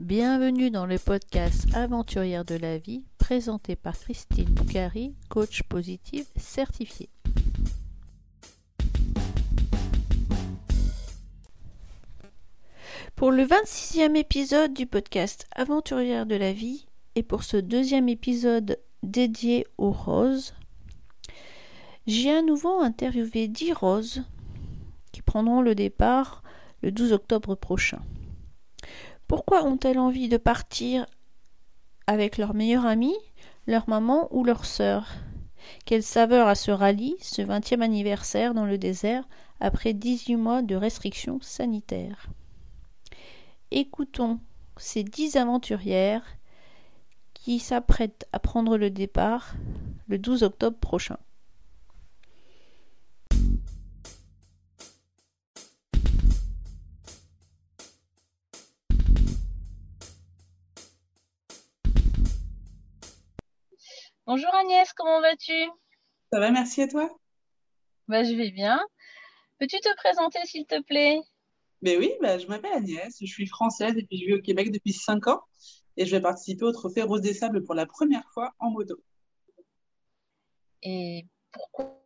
Bienvenue dans le podcast Aventurière de la vie présenté par Christine Boucari, coach positive certifiée. Pour le 26e épisode du podcast Aventurière de la vie et pour ce deuxième épisode dédié aux roses, j'ai à nouveau interviewé 10 roses qui prendront le départ le 12 octobre prochain. Pourquoi ont-elles envie de partir avec leur meilleure amie, leur maman ou leur sœur? Quelle saveur a ce rallye, ce 20e anniversaire dans le désert, après 18 mois de restrictions sanitaires? Écoutons ces dix aventurières qui s'apprêtent à prendre le départ le 12 octobre prochain. Bonjour Agnès, comment vas-tu? Ça va, merci à toi? Bah, Je vais bien. Peux-tu te présenter s'il te plaît? Mais oui, bah, je m'appelle Agnès, je suis française et puis je vis au Québec depuis 5 ans et je vais participer au Trophée Rose des Sables pour la première fois en moto. Et pourquoi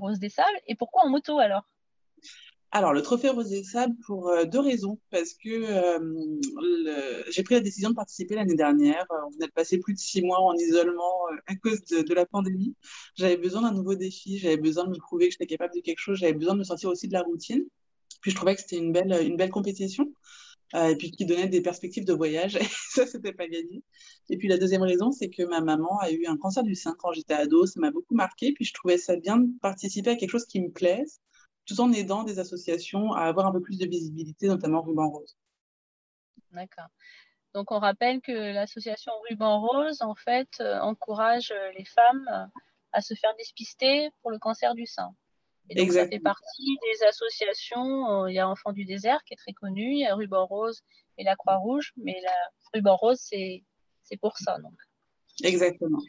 Rose des Sables et pourquoi en moto alors? Alors, le trophée Rosé Sable pour euh, deux raisons. Parce que euh, j'ai pris la décision de participer l'année dernière. Euh, on venait de passer plus de six mois en isolement à cause de, la pandémie. J'avais besoin d'un nouveau défi. J'avais besoin de me prouver que j'étais capable de quelque chose. J'avais besoin de me sortir aussi de la routine. Puis je trouvais que c'était une belle, une belle compétition. et puis qui donnait des perspectives de voyage. Et ça, c'était pas gagné. Et puis la deuxième raison, c'est que ma maman a eu un cancer du sein quand j'étais ado. Ça m'a beaucoup marqué. Puis je trouvais ça bien de participer à quelque chose qui me plaise tout en aidant des associations à avoir un peu plus de visibilité, notamment Ruban Rose. D'accord. Donc on rappelle que l'association Ruban Rose, en fait, euh, encourage euh, les femmes euh, à se faire dépister pour le cancer du sein. Et donc ça fait partie des associations. Il y a Enfants du désert qui est très connu, il y a Ruban Rose et la Croix-Rouge, mais la Ruban Rose, c'est pour ça. Donc. Exactement.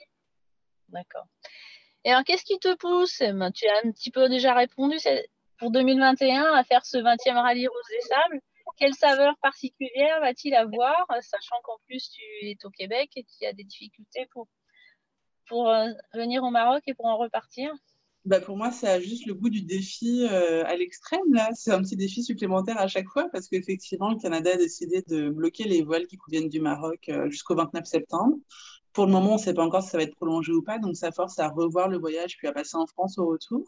D'accord. Et alors, qu'est-ce qui te pousse? Ben, Tu as un petit peu déjà répondu pour 2021 à faire ce 20e rallye Rose des Sables. Quelle saveur particulière va-t-il avoir, sachant qu'en plus tu es au Québec et qu'il y a des difficultés pour, pour euh, venir au Maroc et pour en repartir? Bah pour moi, ça a juste le goût du défi euh, à l'extrême. C'est un petit défi supplémentaire à chaque fois parce qu'effectivement, le Canada a décidé de bloquer les vols qui proviennent du Maroc euh, jusqu'au 29 septembre. Pour le moment, on ne sait pas encore si ça va être prolongé ou pas, donc ça force à revoir le voyage puis à passer en France au retour.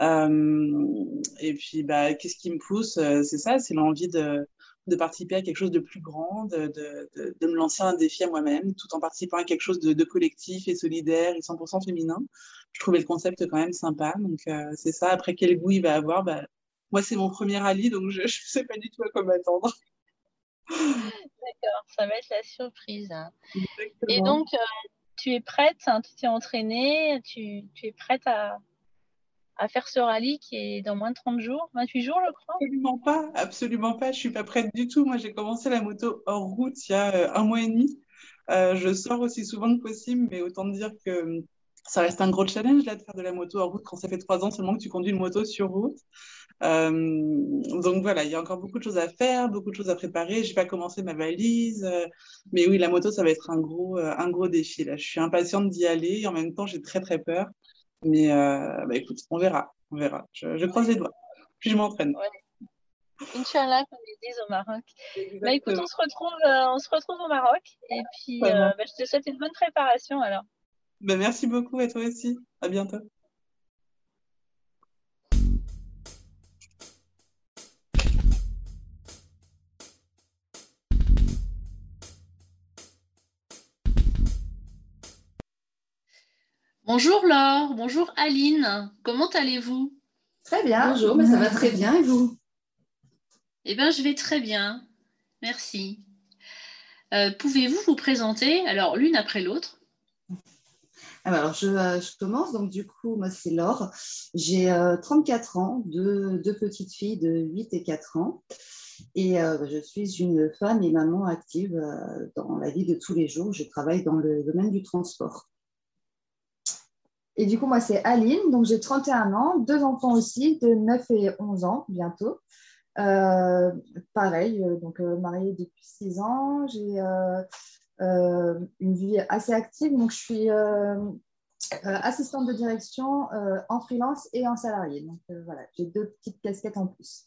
Euh, et puis, bah, qu'est-ce qui me pousse euh, C'est ça, c'est l'envie de, de participer à quelque chose de plus grand, de, de, de, me lancer un défi à moi-même, tout en participant à quelque chose de, collectif et solidaire et 100% féminin. Je trouvais le concept quand même sympa. Donc, euh, c'est ça. Après, quel goût il va avoir? Bah, Moi, c'est mon premier rallye, donc je ne sais pas du tout à quoi m'attendre. D'accord, ça va être la surprise. Et donc, tu es prête, hein, tu t'es entraînée, tu, tu es prête à, à faire ce rallye qui est dans moins de 30 jours, 28 jours, je crois Absolument pas, absolument pas. Je suis pas prête du tout. Moi, j'ai commencé la moto hors route il y a euh, un mois et demi. Euh, je sors aussi souvent que possible, mais autant dire que hum, ça reste un gros challenge là de faire de la moto hors route quand ça fait trois ans seulement que tu conduis une moto sur route. Euh, donc voilà, il y a encore beaucoup de choses à faire, beaucoup de choses à préparer. J'ai pas commencé ma valise, mais oui, la moto ça va être un gros, un gros défi là. Je suis impatiente d'y aller et en même temps j'ai très très peur. Mais euh, bah, écoute, on verra. On verra. Je, croise les doigts. Puis je m'entraîne. Inch'Allah, comme ils disent au Maroc. Bah, écoute, on se, retrouve, euh, on se retrouve au Maroc. Et puis, euh, bah, je te souhaite une bonne préparation alors. Bah, merci beaucoup à toi aussi. À bientôt. Bonjour Laure, bonjour Aline, comment allez-vous? Très bien, bonjour, mais ça va très bien et vous? Eh bien, je vais très bien, merci. Euh, pouvez-vous vous présenter, alors l'une après l'autre? Alors, euh, je, commence. Donc, du coup, moi, c'est Laure. J'ai 34 euh, ans, deux, deux, petites filles de 8 et 4 ans. Et je suis une femme et maman active dans la vie de tous les jours. Je travaille dans le domaine du transport. Et du coup, moi, c'est Aline, donc j'ai 31 ans, deux enfants aussi, de 9 et 11 ans bientôt. pareil, donc mariée depuis six ans, j'ai une vie assez active, donc je suis assistante de direction en freelance et en salarié. Donc voilà, j'ai deux petites casquettes en plus.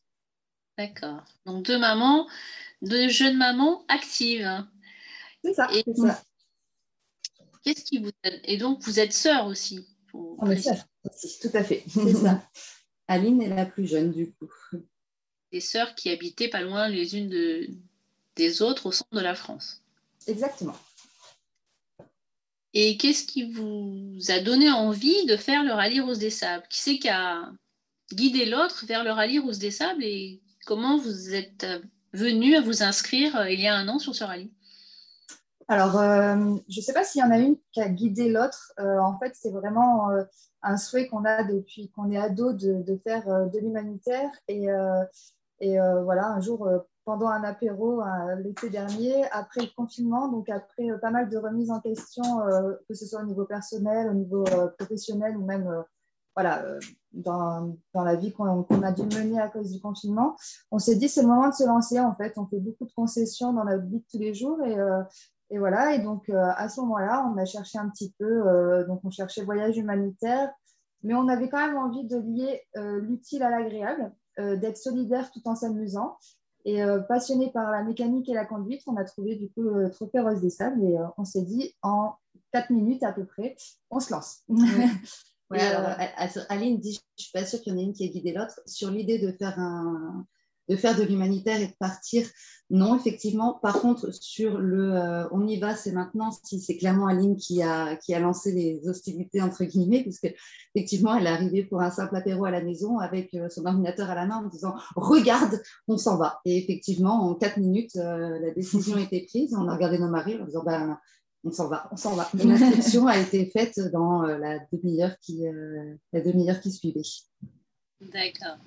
D'accord. Donc deux mamans, deux jeunes mamans actives. C'est ça. Et, ça. Qu'est-ce qui vous Et donc vous êtes sœur aussi? Sœurs aussi, tout à fait. C'est ça. Aline est la plus jeune du coup. Des sœurs qui habitaient pas loin les unes de... des autres au centre de la France. Exactement. Et qu'est-ce qui vous a donné envie de faire le rallye Rose des Sables? Qui c'est qui a guidé l'autre vers le rallye Rose des Sables? Et comment vous êtes venu à vous inscrire euh, il y a un an sur ce rallye? Alors, euh, je ne sais pas s'il y en a une qui a guidé l'autre. Euh, en fait, c'est vraiment un souhait qu'on a depuis qu'on est ado de, faire de l'humanitaire. Et, voilà, un jour, pendant un apéro l'été dernier, après le confinement, donc après pas mal de remises en question, que ce soit au niveau personnel, au niveau professionnel ou même voilà, euh, dans, la vie qu'on a dû mener à cause du confinement, on s'est dit c'est le moment de se lancer en fait. On fait beaucoup de concessions dans notre vie de tous les jours et, euh, et voilà. Et donc euh, à ce moment-là, on a cherché un petit peu, donc on cherchait voyage humanitaire, mais on avait quand même envie de lier l'utile à l'agréable, d'être solidaire tout en s'amusant. Et passionné par la mécanique et la conduite, on a trouvé du coup le Trophée Rose des Sables et on s'est dit en 4 minutes à peu près, on se lance. Oui, alors euh, Aline dit, je ne suis pas sûre qu'il y en ait une qui ait guidé l'autre, sur l'idée de faire un de faire de l'humanitaire et de partir. Non, effectivement. Par contre, sur le euh, on y va, c'est maintenant, si c'est clairement Aline qui a, qui a lancé les hostilités, entre guillemets, puisque effectivement, elle est arrivée pour un simple apéro à la maison avec euh, son ordinateur à la main en disant Regarde, on s'en va. Et effectivement, en quatre minutes, la décision a été prise. On a regardé nos maris en disant ben, on s'en va, on s'en va. L'inscription a été faite dans euh, la demi-heure qui, euh, demi-heure qui suivait. D'accord.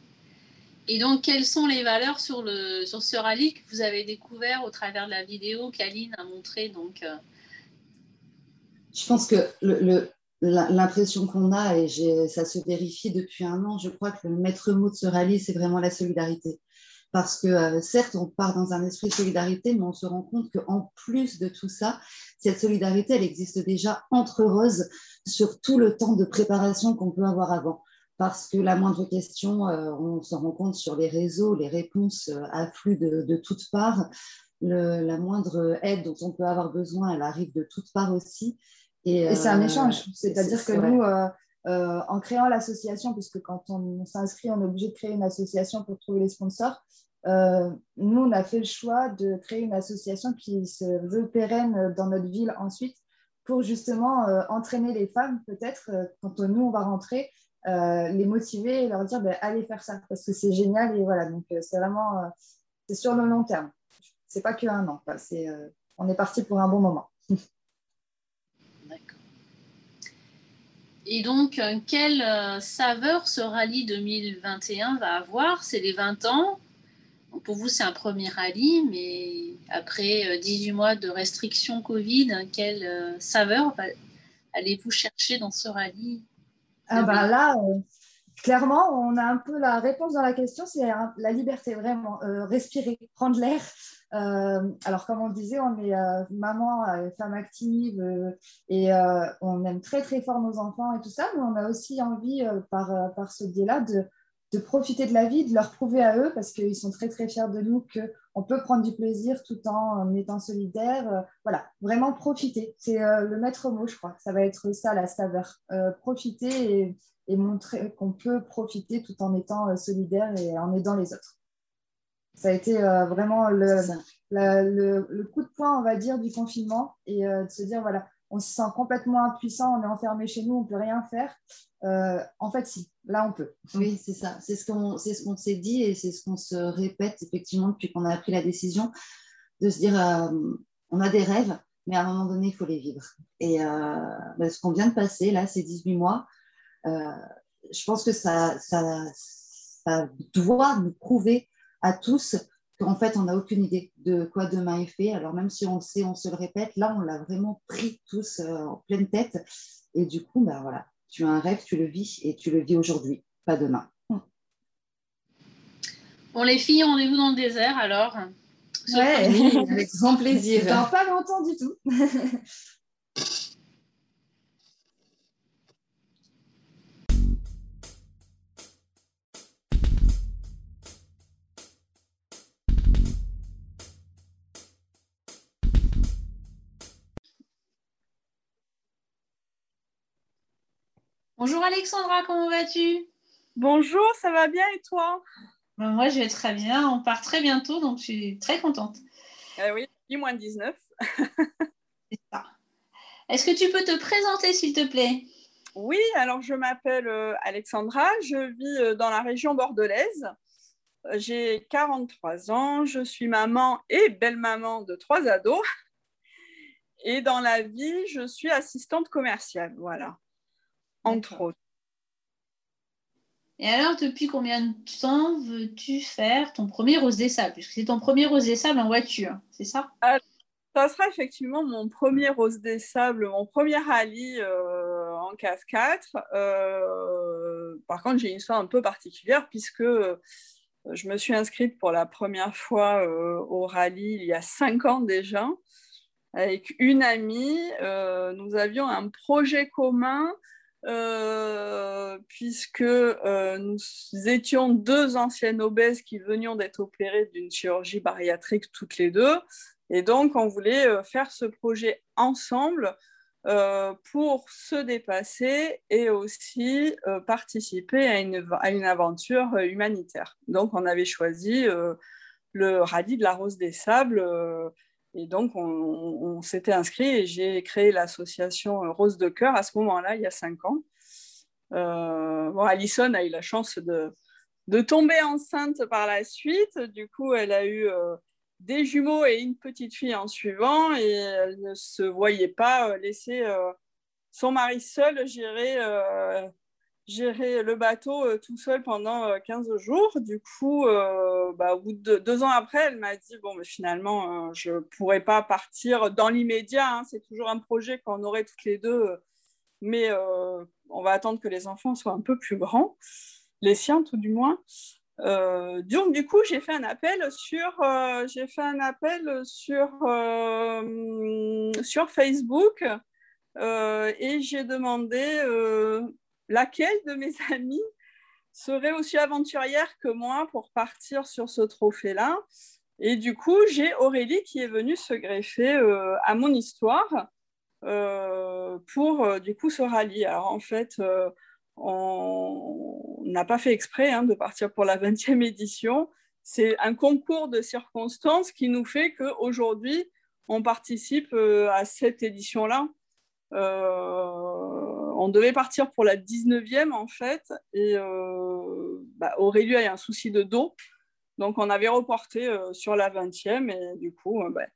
Et donc, quelles sont les valeurs sur, le, sur ce rallye que vous avez découvert au travers de la vidéo qu'Aline a montrée donc, euh? Je pense que l'impression qu'on a, et ça se vérifie depuis un an, je crois que le maître mot de ce rallye, c'est vraiment la solidarité. Parce que euh, certes, on part dans un esprit de solidarité, mais on se rend compte qu'en plus de tout ça, cette solidarité, elle existe déjà entre heureuses sur tout le temps de préparation qu'on peut avoir avant. Parce que la moindre question, euh, on s'en rend compte sur les réseaux, les réponses euh, affluent de, toutes parts. la moindre aide dont on peut avoir besoin, elle arrive de toutes parts aussi. Et, c'est un échange. C'est-à-dire que nous, en créant l'association, puisque quand on s'inscrit, on est obligé de créer une association pour trouver les sponsors, euh, nous, on a fait le choix de créer une association qui se veut pérenne dans notre ville ensuite pour justement euh, entraîner les femmes, peut-être, euh, quand nous, on va rentrer, les motiver et leur dire ben, allez faire ça parce que c'est génial. Et voilà, donc c'est vraiment c'est sur le long terme. C'est pas qu'un an. C'est, on est parti pour un bon moment. D'accord. Et donc, quelle saveur ce rallye 2021 va avoir? C'est les 20 ans pour vous, c'est un premier rallye, mais après 18 euh, mois de restrictions Covid, quelle euh, saveur allez-vous chercher dans ce rallye? Ah bah Là, euh, clairement, on a un peu la réponse dans la question, c'est la liberté, vraiment. respirer, prendre l'air. alors, comme on disait, on est maman, femme active et on aime très, très fort nos enfants et tout ça, mais on a aussi envie, par, par ce biais-là, de de profiter de la vie, de leur prouver à eux, parce qu'ils sont très très fiers de nous, qu'on peut prendre du plaisir tout en étant solidaire. Euh, voilà, vraiment profiter. C'est euh, le maître mot, je crois. Ça va être ça la saveur. Euh, profiter et, montrer qu'on peut profiter tout en étant solidaire et en aidant les autres. Ça a été vraiment le, le, coup de poing, on va dire, du confinement et de se dire, voilà, on se sent complètement impuissant, on est enfermé chez nous, on ne peut rien faire. Euh, en fait, si, là, on peut. Oui, c'est ça. C'est ce qu'on ce s'est dit et c'est ce qu'on se répète effectivement depuis qu'on a pris la décision de se dire euh, on a des rêves, mais à un moment donné, il faut les vivre. Et euh, bah, ce qu'on vient de passer, là, ces 18 mois, je pense que ça, ça, ça doit nous prouver à tous qu'en fait, on n'a aucune idée de quoi demain est fait. Alors, même si on le sait, on se le répète, là, on l'a vraiment pris tous en pleine tête. Et du coup, ben voilà, tu as un rêve, tu le vis et tu le vis aujourd'hui, pas demain. Bon, les filles, rendez-vous dans le désert alors. Ouais, avec grand plaisir. Dans pas longtemps du tout. Bonjour Alexandra, comment vas-tu? Bonjour, ça va bien et toi? Ben, Moi, je vais très bien. On part très bientôt, donc je suis très contente. Eh oui, oui, moins 19. C'est ça. Est-ce que tu peux te présenter, s'il te plaît? Oui, alors je m'appelle euh, Alexandra, je vis euh, dans la région bordelaise. Euh, j'ai 43 ans, je suis maman et belle-maman de trois ados. Et dans la vie, je suis assistante commerciale, voilà entre autres. Et alors, depuis combien de temps veux-tu faire ton premier rose des sables Puisque c'est ton premier rose des sables en voiture, c'est ça? Ça sera effectivement mon premier rose des sables, mon premier rallye euh, en casse 4. Euh, par contre, j'ai une histoire un peu particulière puisque euh, je me suis inscrite pour la première fois au rallye il y a cinq ans déjà. Avec une amie, nous avions un projet commun euh, puisque euh, nous étions deux anciennes obèses qui venions d'être opérées d'une chirurgie bariatrique toutes les deux. Et donc, on voulait euh, faire ce projet ensemble pour se dépasser et aussi participer à une, à une, aventure humanitaire. Donc, on avait choisi le rallye de la Rose des Sables et donc, on, s'était inscrit et j'ai créé l'association Rose de Cœur à ce moment-là, il y a cinq ans. Euh, bon, Alison a eu la chance de, tomber enceinte par la suite. Du coup, elle a eu euh, des jumeaux et une petite fille en suivant et elle ne se voyait pas euh, laisser son mari seul gérer gérer le bateau euh, tout seul pendant 15 euh, jours. Du coup, euh, bah, au bout de deux ans après, elle m'a dit bon, mais finalement, je ne pourrais pas partir dans l'immédiat. Hein. c'est toujours un projet qu'on aurait toutes les deux, mais on va attendre que les enfants soient un peu plus grands, les siens tout du moins. donc du coup, j'ai fait un appel sur, j'ai fait un appel sur, sur Facebook et j'ai demandé laquelle de mes amies serait aussi aventurière que moi pour partir sur ce trophée-là? Et du coup, j'ai Aurélie qui est venue se greffer euh, à mon histoire euh, pour euh, du coup ce rallye. Alors en fait, on n'a pas fait exprès hein, de partir pour la 20e édition. C'est un concours de circonstances qui nous fait qu'aujourd'hui, on participe à cette édition-là on devait partir pour la 19e en fait, et euh, bah, Aurélie a eu un souci de dos, donc on avait reporté euh, sur la 20e, et du coup, euh, bah,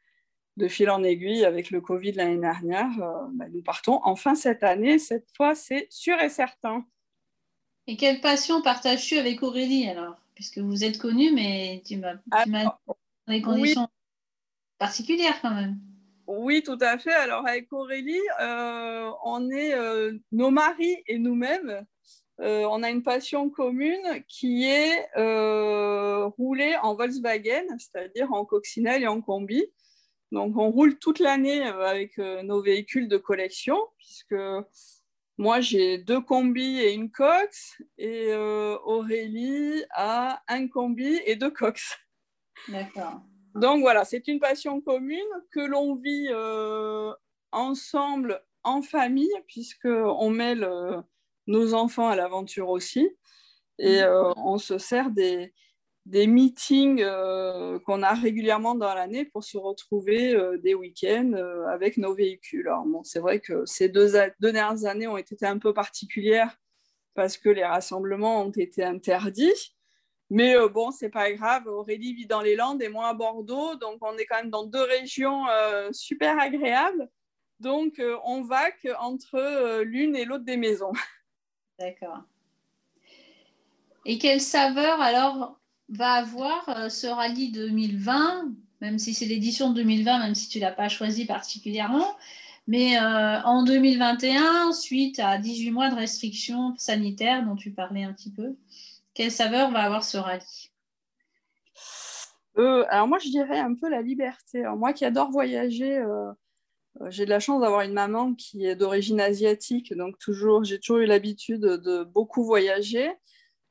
de fil en aiguille, avec le Covid l'année dernière, bah, nous partons enfin cette année, cette fois c'est sûr et certain. Et quelle passion partages-tu avec Aurélie alors? Puisque vous êtes connus, mais tu m'as dans des conditions particulières quand même. Oui, tout à fait. Alors avec Aurélie, euh, on est euh, nos maris et nous-mêmes. Euh, on a une passion commune qui est rouler en Volkswagen, c'est-à-dire en coccinelle et en combi. Donc on roule toute l'année avec nos véhicules de collection, puisque moi j'ai deux combis et une cox, et Aurélie a un combi et deux cox. D'accord. Donc voilà, c'est une passion commune que l'on vit euh, ensemble en famille, puisqu'on mêle euh, nos enfants à l'aventure aussi. Et mhm. euh, on se sert des, meetings qu'on a régulièrement dans l'année pour se retrouver des week-ends avec nos véhicules. Alors bon, c'est vrai que ces deux, deux, dernières années ont été un peu particulières parce que les rassemblements ont été interdits. Mais euh, bon, c'est pas grave. Aurélie vit dans les Landes et moi à Bordeaux. Donc, on est quand même dans deux régions euh, super agréables. Donc, euh, on vaque entre l'une et l'autre des maisons. D'accord. Et quelle saveur alors va avoir ce rallye 2020, même si c'est l'édition 2020, même si tu l'as pas choisi particulièrement mais en 2021, suite à 18 mois de restrictions sanitaires dont tu parlais un petit peu, quelle saveur va avoir ce rallye? Alors moi, je dirais un peu la liberté. moi qui adore voyager, j'ai de la chance d'avoir une maman qui est d'origine asiatique, donc toujours, j'ai toujours eu l'habitude de beaucoup voyager.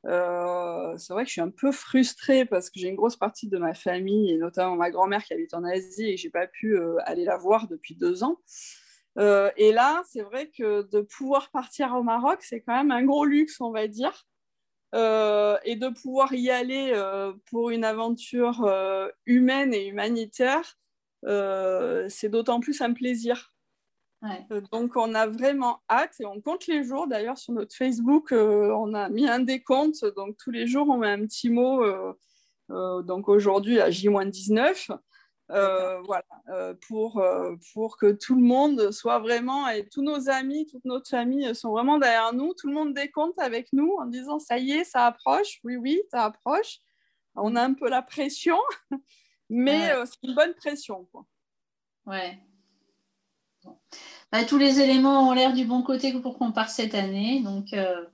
Euh, c'est vrai que je suis un peu frustrée parce que j'ai une grosse partie de ma famille, et notamment ma grand-mère qui habite en Asie, et je n'ai pas pu euh, aller la voir depuis deux ans. Euh, et là, c'est vrai que de pouvoir partir au Maroc, c'est quand même un gros luxe, on va dire. Et de pouvoir y aller pour une aventure humaine et humanitaire, c'est d'autant plus un plaisir. Euh, donc, on a vraiment hâte et on compte les jours. D'ailleurs, sur notre Facebook, euh, on a mis un décompte. Donc, tous les jours, on met un petit mot. Euh, donc, aujourd'hui, à J-19. Voilà, pour, pour que tout le monde soit vraiment, et tous nos amis, toute notre famille sont vraiment derrière nous. Tout le monde décompte avec nous en disant ça y est, ça approche. Oui, oui, ça approche. On a un peu la pression, mais c'est une bonne pression. Quoi. Ouais, bah, tous les éléments ont l'air du bon côté pour qu'on parte cette année. Donc, euh,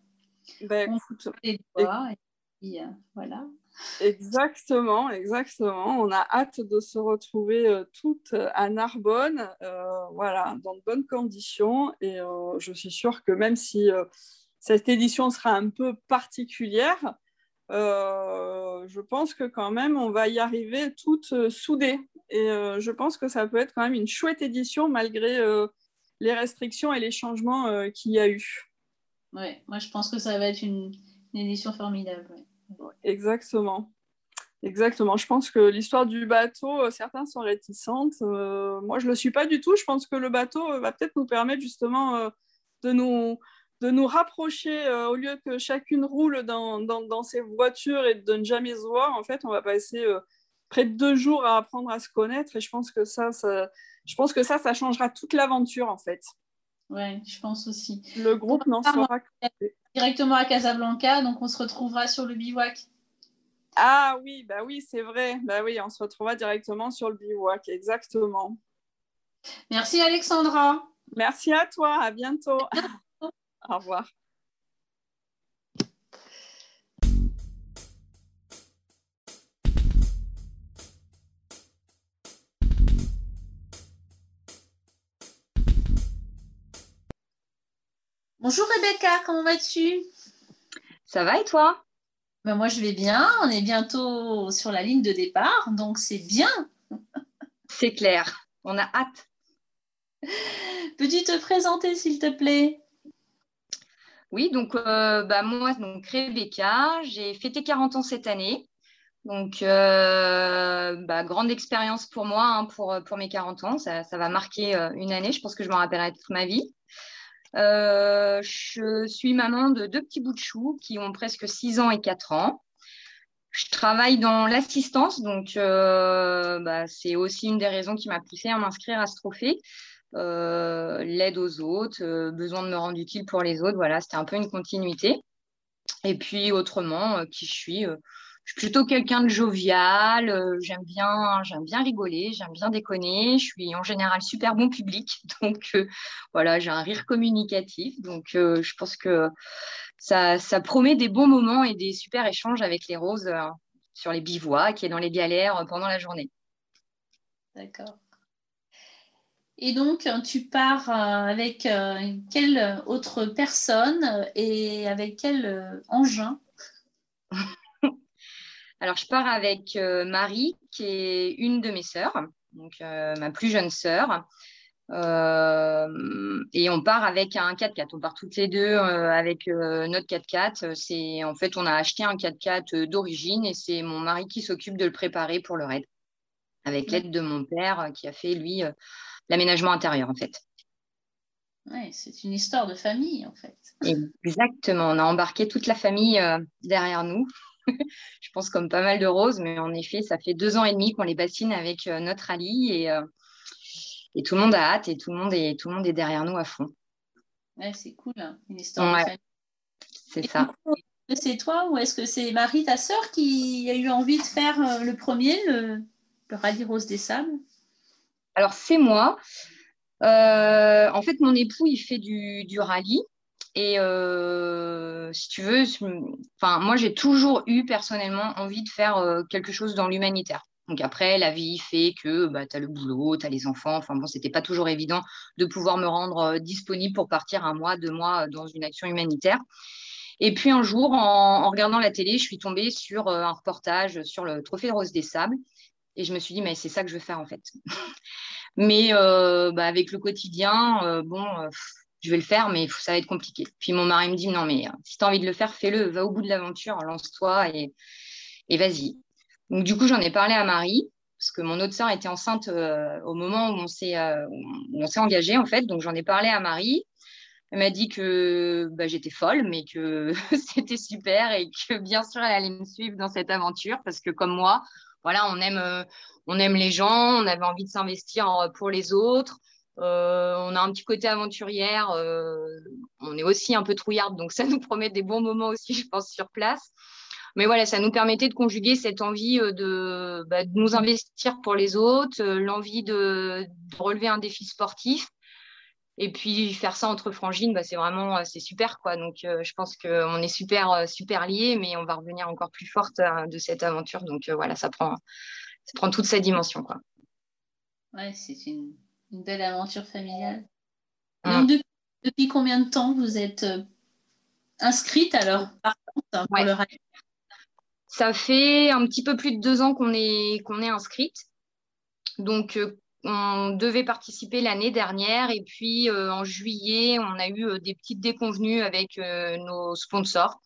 ben, euh, voilà. Exactement, exactement. On a hâte de se retrouver euh, toutes à Narbonne, voilà, dans de bonnes conditions. Et je suis sûre que même si cette édition sera un peu particulière, je pense que quand même on va y arriver toutes soudées. Et je pense que ça peut être quand même une chouette édition malgré les restrictions et les changements euh, qu'il y a eu. Oui, moi je pense que ça va être une, édition formidable. Exactement. Exactement. Je pense que l'histoire du bateau, euh, certains sont réticentes. Euh, moi, je ne le suis pas du tout. Je pense que le bateau va peut-être nous permettre justement de, nous, de nous rapprocher au lieu que chacune roule dans, dans, ses voitures et de ne jamais se voir. En fait, on va passer près de deux jours à apprendre à se connaître. Et je pense que ça, ça, je pense que ça, ça changera toute l'aventure en fait. Oui, je pense aussi. Le groupe n'en sera directement à Casablanca, donc on se retrouvera sur le bivouac. Ah oui, bah oui, c'est vrai. Bah oui, on se retrouvera directement sur le bivouac, exactement. Merci Alexandra. Merci à toi, à bientôt. Au revoir. Bonjour Rebecca, comment vas-tu? Ça va et toi? Ben Moi je vais bien, on est bientôt sur la ligne de départ, donc c'est bien. c'est clair, on a hâte. Peux-tu te présenter s'il te plaît? Oui, donc euh, bah, moi, donc Rebecca, j'ai fêté 40 ans cette année. Donc, euh, bah, grande expérience pour moi hein, pour, pour mes 40 ans. Ça, ça va marquer euh, une année. Je pense que je m'en rappellerai toute ma vie. Euh, je suis maman de deux petits bouts de choux qui ont presque 6 ans et 4 ans. Je travaille dans l'assistance, donc euh, bah, c'est aussi une des raisons qui m'a poussée à m'inscrire à ce trophée. Euh, l'aide aux autres, besoin de me rendre utile pour les autres, voilà, c'était un peu une continuité. Et puis autrement, qui je suis je suis plutôt quelqu'un de jovial, euh, j'aime bien, j'aime bien rigoler, j'aime bien déconner, je suis en général super bon public, donc euh, voilà, j'ai un rire communicatif, donc euh, je pense que ça, ça, promet des bons moments et des super échanges avec les roses sur les bivouacs et dans les galères pendant la journée. D'accord. Et donc, tu pars avec quelle autre personne et avec quel engin? alors, je pars avec euh, Marie, qui est une de mes sœurs, donc euh, ma plus jeune sœur. Euh, et on part avec un 4x4. On part toutes les deux avec notre 4x4. C'est en fait, on a acheté un 4x4 d'origine et c'est mon mari qui s'occupe de le préparer pour le raid, avec l'aide de mon père qui a fait lui l'aménagement intérieur en fait. Oui, c'est une histoire de famille en fait. Exactement. On a embarqué toute la famille derrière nous. je pense comme pas mal de roses, mais en effet, ça fait deux ans et demi qu'on les bassine avec euh, notre Ali et, euh, et tout le monde a hâte et tout le monde est, tout le monde est derrière nous à fond. Ouais, c'est cool, hein, une histoire C'est ça. C'est toi ou est-ce que c'est Marie, ta sœur, qui a eu envie de faire euh, le premier, le, rallye Rose des Sables? Alors, c'est moi. en fait, mon époux, il fait du, du rallye. Et euh, si tu veux, enfin, moi, j'ai toujours eu personnellement envie de faire euh, quelque chose dans l'humanitaire. Donc après, la vie fait que bah, tu as le boulot, tu as les enfants. Enfin bon, c'était pas toujours évident de pouvoir me rendre disponible pour partir un mois, deux mois dans une action humanitaire. Et puis un jour, en, regardant la télé, je suis tombée sur un reportage sur le Trophée Rose des Sables. Et je me suis dit, mais c'est ça que je veux faire en fait. mais bah, avec le quotidien, bon, je vais le faire, mais ça va être compliqué. Puis mon mari me dit, non, mais si tu as envie de le faire, fais-le, va au bout de l'aventure, lance-toi et, vas-y. Donc, du coup, j'en ai parlé à Marie, parce que mon autre sœur était enceinte euh, au moment où on s'est euh, engagé, en fait. Donc, j'en ai parlé à Marie. Elle m'a dit que bah, j'étais folle, mais que c'était super et que bien sûr, elle allait me suivre dans cette aventure, parce que comme moi, voilà, on aime, euh, on aime les gens, on avait envie de s'investir pour les autres. On a un petit côté aventurière, on est aussi un peu trouillarde, donc ça nous promet des bons moments aussi, je pense, sur place. Mais voilà, ça nous permettait de conjuguer cette envie euh, bah, de, nous investir pour les autres, euh, l'envie de, relever un défi sportif. Et puis faire ça entre frangines, bah, c'est vraiment euh, c'est super quoi. Donc je pense qu'on est super super liés, mais on va revenir encore plus forte de cette aventure. Donc voilà, ça prend ça prend toute sa dimension quoi. Ouais, c'est une, belle aventure familiale. Donc, depuis, depuis, combien de temps vous êtes inscrite alors par contre pour le ça fait un petit peu plus de deux ans qu'on est, qu'on est inscrite. Donc, euh, on devait participer l'année dernière et puis euh, en juillet, on a eu euh, des petites déconvenues avec nos sponsors.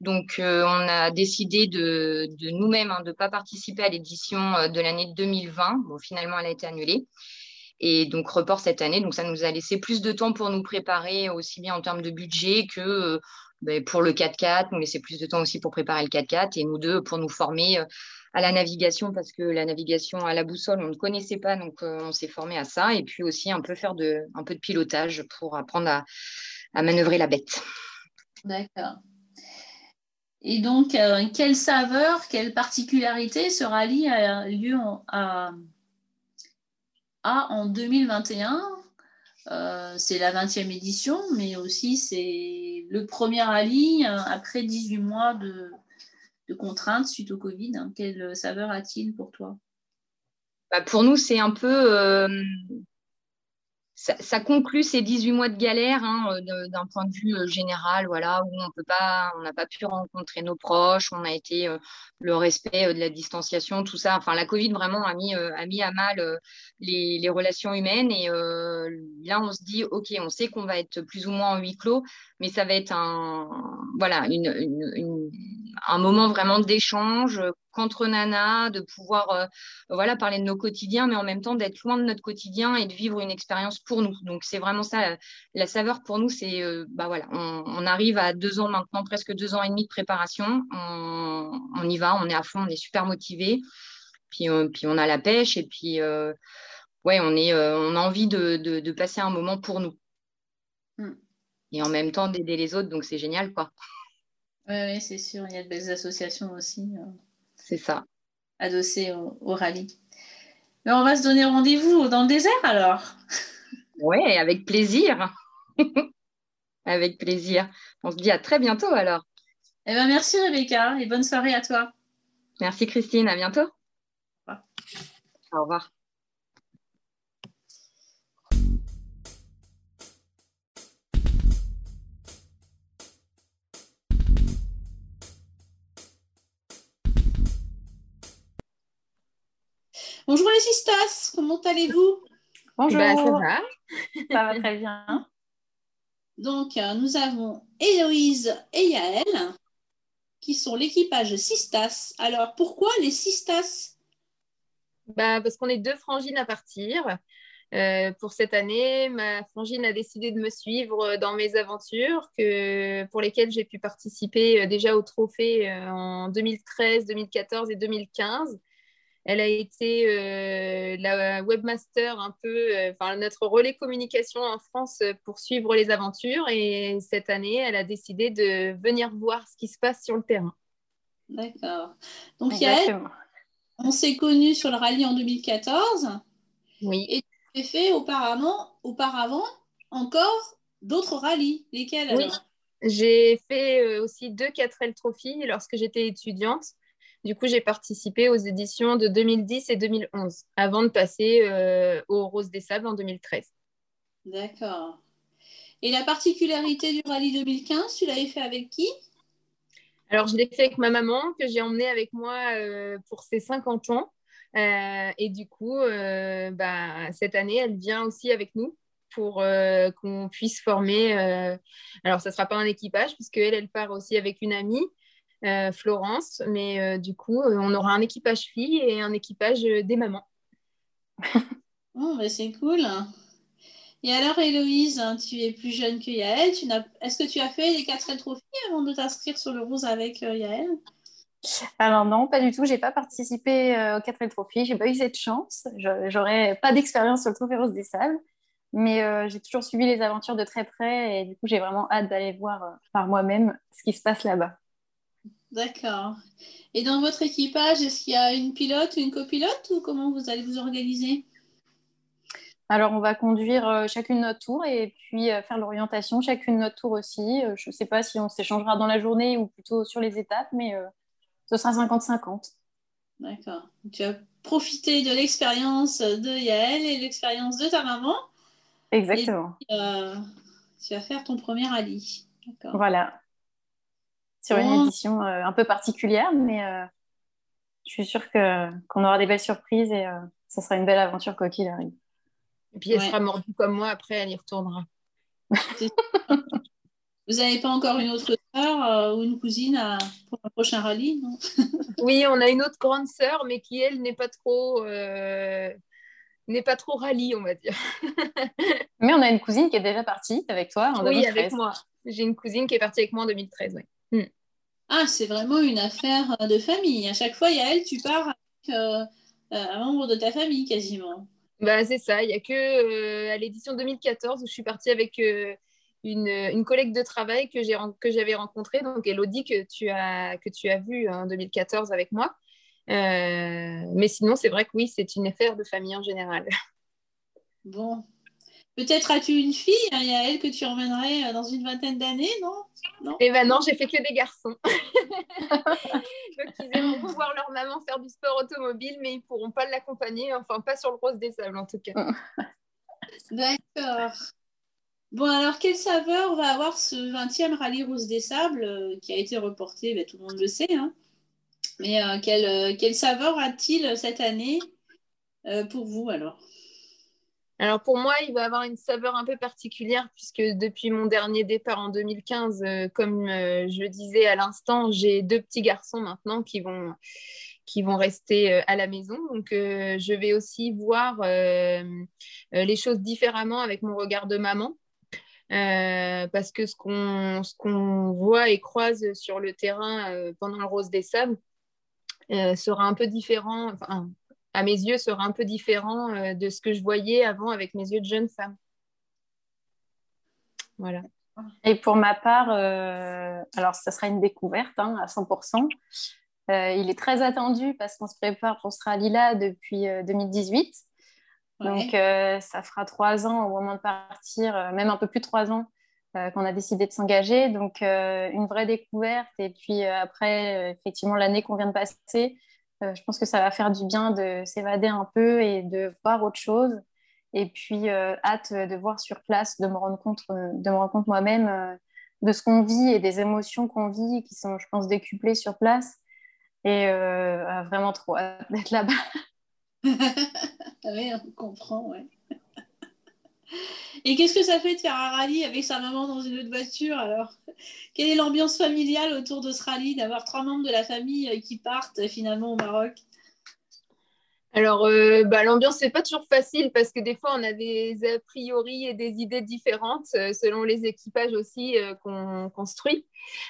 Donc, on a décidé de, de nous-mêmes hein, de ne pas participer à l'édition de l'année 2020. Bon, finalement, elle a été annulée. Et donc, report cette année. Donc, ça nous a laissé plus de temps pour nous préparer, aussi bien en termes de budget que ben, pour le 4x4, nous laisser plus de temps aussi pour préparer le 4x4 et nous deux pour nous former euh, à la navigation parce que la navigation à la boussole, on ne connaissait pas, donc euh, on s'est formé à ça. Et puis aussi un peu faire de, un peu de pilotage pour apprendre à, manœuvrer la bête. D'accord. Et donc, euh, quelle saveur, quelle particularité ce rallye a lieu à, en 2021 C'est la 20e édition, mais aussi c'est le premier rallye, euh, après 18 mois de, contraintes suite au Covid, hein, quelle saveur a-t-il pour toi? Bah, Pour nous, c'est un peu ça, conclut ces 18 mois de galère hein, euh, d'un point de vue euh, général, voilà, où on peut pas, on n'a pas pu rencontrer nos proches, on a été euh, le respect de la distanciation, tout ça. Enfin, la Covid vraiment a mis, a à mal les, relations humaines. Et là, on se dit, ok, on sait qu'on va être plus ou moins en huis clos, mais ça va être un, voilà, un moment vraiment d'échange entre nanas, de pouvoir euh, voilà, parler de nos quotidiens, mais en même temps d'être loin de notre quotidien et de vivre une expérience pour nous. Donc c'est vraiment ça, la saveur pour nous, c'est, euh, bah voilà, on, arrive à deux ans maintenant, presque deux ans et demi de préparation, on, y va, on est à fond, on est super motivé, puis, euh, puis on a la pêche et puis ouais, on, est, on a envie de, passer un moment pour nous. Mm. Et en même temps d'aider les autres, donc c'est génial quoi. Oui, c'est sûr, il y a de belles associations aussi. C'est ça. Adossé au, rallye. Mais on va se donner rendez-vous dans le désert alors. Oui, avec plaisir. avec plaisir. On se dit à très bientôt alors. Eh ben, merci Rebecca et bonne soirée à toi. Merci Christine, à bientôt. Au revoir. Bonjour les sistas, comment allez-vous? Bonjour. Bah, ça va. ça va très bien. Donc, euh, nous avons Héloïse et Yael, qui sont l'équipage Sistas. Alors, pourquoi les Sistas? Bah, Parce qu'on est deux frangines à partir. Euh, pour cette année, ma frangine a décidé de me suivre dans mes aventures que, pour lesquelles j'ai pu participer euh, déjà au trophée en 2013, 2014 et 2015. Elle a été euh, la webmaster un peu, euh, enfin notre relais communication en France pour suivre les aventures. Et cette année, elle a décidé de venir voir ce qui se passe sur le terrain. D'accord. Donc Yael, on s'est connus sur le rallye en 2014. Oui. Et tu as fait auparavant, auparavant encore d'autres rallyes. Lesquels Oui. J'ai fait euh, aussi deux 4L Trophy lorsque j'étais étudiante. Du coup, j'ai participé aux éditions de 2010 et 2011 avant de passer euh, au Rose des Sables en 2013. D'accord. Et la particularité du rallye 2015, tu l'avais fait avec qui? Alors, je l'ai fait avec ma maman, que j'ai emmenée avec moi euh, pour ses 50 ans. Euh, et du coup, bah, cette année, elle vient aussi avec nous pour qu'on puisse former. alors, ça ne sera pas un équipage, puisque elle, elle part aussi avec une amie. Euh, Florence. Mais euh, du coup, euh, on aura un équipage fille et un équipage des mamans. oh, bah, c'est cool. Et alors, Héloïse, hein, tu es plus jeune que Yael. Tu Est-ce que tu as fait les 4 trophies avant de t'inscrire sur le rose avec Yael alors non, pas du tout. J'ai pas participé aux 4 trophies. J'ai pas eu cette chance. J'aurais pas d'expérience sur le Trophée Rose des Sables, mais j'ai toujours suivi les aventures de très près et du coup j'ai vraiment hâte d'aller voir par moi-même ce qui se passe là-bas. D'accord. Et dans votre équipage, est-ce qu'il y a une pilote une copilote ou comment vous allez vous organiser? Alors, on va conduire euh, chacune notre tour et puis euh, faire l'orientation chacune notre tour aussi. Euh, je ne sais pas si on s'échangera dans la journée ou plutôt sur les étapes, mais ce sera 50-50. D'accord. Tu as profité de l'expérience de Yael et de l'expérience de ta maman. Exactement. tu vas faire ton premier rallye. Voilà sur une édition euh, un peu particulière, mais euh, je suis sûre qu'on aura des belles surprises et euh, ça sera une belle aventure quoi qu'il arrive. Et puis elle sera mordue comme moi, après elle y retournera. Vous n'avez pas encore une autre sœur ou une cousine pour le prochain rallye non? Oui, on a une autre grande sœur, mais qui elle n'est pas trop n'est pas trop rallye, on va dire. mais on a une cousine qui est déjà partie avec toi en 2013. Oui, avec moi. J'ai une cousine qui est partie avec moi en 2013, oui. Hmm. Ah, c'est vraiment une affaire euh, de famille. À chaque fois, il y a elle, tu pars avec euh, euh, un membre de ta famille quasiment. Bah, c'est ça. Il n'y a que à l'édition 2014 où je suis partie avec une, collègue de travail que, j'avais rencontrée, donc Elodie, que tu as, que tu as vue en 2014 avec moi. mais sinon, c'est vrai que oui, c'est une affaire de famille en général. Bon, Peut-être as-tu une fille, hein, il y a elle que tu emmènerais euh, dans une vingtaine d'années, non, non? Eh ben non, j'ai fait que des garçons. Donc ils aiment voir leur maman faire du sport automobile, mais ils pourront pas l'accompagner, enfin pas sur le rose des sables en tout cas. D'accord. Bon, alors quelle saveur va avoir ce 20e rallye Rose des Sables euh, qui a été reporté, ben, tout le monde le sait, hein. mais euh, quelle, quelle, saveur a-t-il cette année pour vous alors? Alors pour moi, il va avoir une saveur un peu particulière puisque depuis mon dernier départ en 2015, euh, comme euh, je disais à l'instant, j'ai deux petits garçons maintenant qui vont, qui vont rester euh, à la maison. Donc je vais aussi voir les choses différemment avec mon regard de maman. parce que ce qu'on voit et croise sur le terrain pendant le Rose des Sables sera un peu différent, à mes yeux, sera un peu différent euh, de ce que je voyais avant avec mes yeux de jeune femme. Voilà. Et pour ma part, euh, alors ça sera une découverte hein, à 100%. Euh, il est très attendu parce qu'on se prépare pour ce rallye-là depuis 2018. Donc ça fera trois ans au moment de partir, même un peu plus de trois ans qu'on a décidé de s'engager. Donc une vraie découverte. Et puis après, effectivement, l'année qu'on vient de passer, euh, je pense que ça va faire du bien de s'évader un peu et de voir autre chose. Et puis, euh, hâte de voir sur place, de me rendre compte, euh, de me rendre compte moi-même de ce qu'on vit et des émotions qu'on vit qui sont, je pense, décuplées sur place. Et vraiment trop hâte d'être là-bas. oui, on comprend, ouais. Et qu'est-ce que ça fait de faire un rallye avec sa maman dans une autre voiture alors? Quelle est l'ambiance familiale autour de ce rallye, d'avoir trois membres de la famille euh, qui partent euh, finalement au Maroc? Alors, euh, bah, l'ambiance, n'est pas toujours facile parce que des fois, on a des a priori et des idées différentes selon les équipages aussi qu'on construit.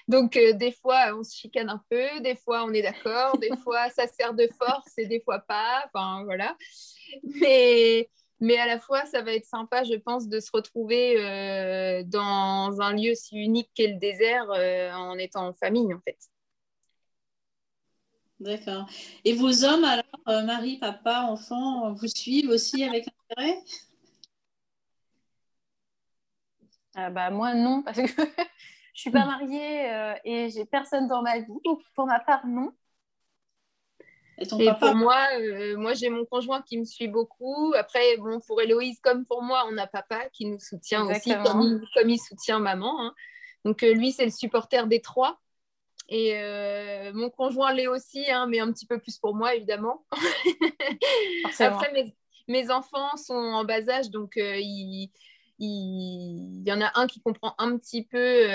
Donc, des fois, on se chicane un peu, des fois, on est d'accord, des fois, ça sert de force et des fois pas. Enfin, voilà. Mais, mais à la fois, ça va être sympa, je pense, de se retrouver euh, dans un lieu si unique qu'est le désert euh, en étant en famille, en fait. D'accord. Et vos hommes, alors, euh, Marie, papa, enfant, vous suivent aussi avec intérêt? Bah, Moi, non, parce que je ne suis pas mariée et j'ai personne dans ma vie. pour ma part, non. Et, pour moi, euh, moi j'ai mon conjoint qui me suit beaucoup. Après, bon, pour Héloïse comme pour moi, on a papa qui nous soutient aussi, comme il, soutient maman. Hein. Donc euh, lui, c'est le supporter des trois. Et euh, mon conjoint l'est aussi, hein, mais un petit peu plus pour moi, évidemment. Après, mes, mes, enfants sont en bas âge, donc il, y en a un qui comprend un petit peu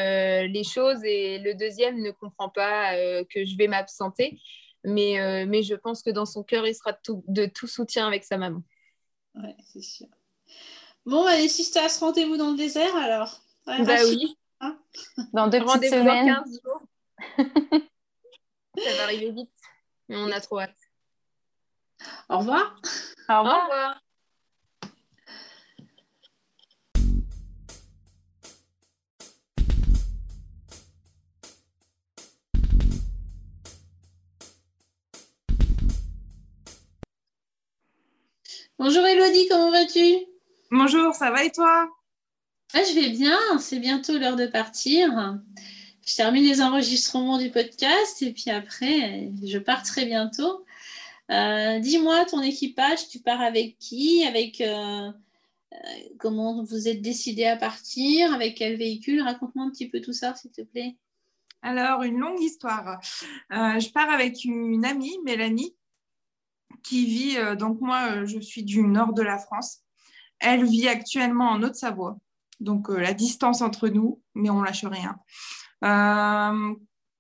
les choses et le deuxième ne comprend pas que je vais m'absenter. Mais, euh, mais je pense que dans son cœur, il sera de tout soutien avec sa maman. Ouais, c'est sûr. Bon, bah, les sisters, rendez-vous dans le désert alors Bah oui. Hein dans deux petites semaines. 15 jours. Ça va arriver vite. Mais on a trop hâte. Au revoir. Au revoir. Au revoir. Bonjour Elodie, comment vas-tu? Bonjour, ça va et toi? Je vais bien, c'est bientôt l'heure de partir. Je termine les enregistrements du podcast et puis après, je pars très bientôt. Euh, dis-moi, ton équipage, tu pars avec qui? Avec euh, euh, comment vous êtes décidé à partir? Avec quel véhicule? Raconte-moi un petit peu tout ça, s'il te plaît. Alors, une longue histoire. je pars avec une amie, Mélanie, qui vit, euh, donc moi, euh, je suis du nord de la France. Elle vit actuellement en Haute-Savoie. Donc euh, la distance entre nous, mais on lâche rien.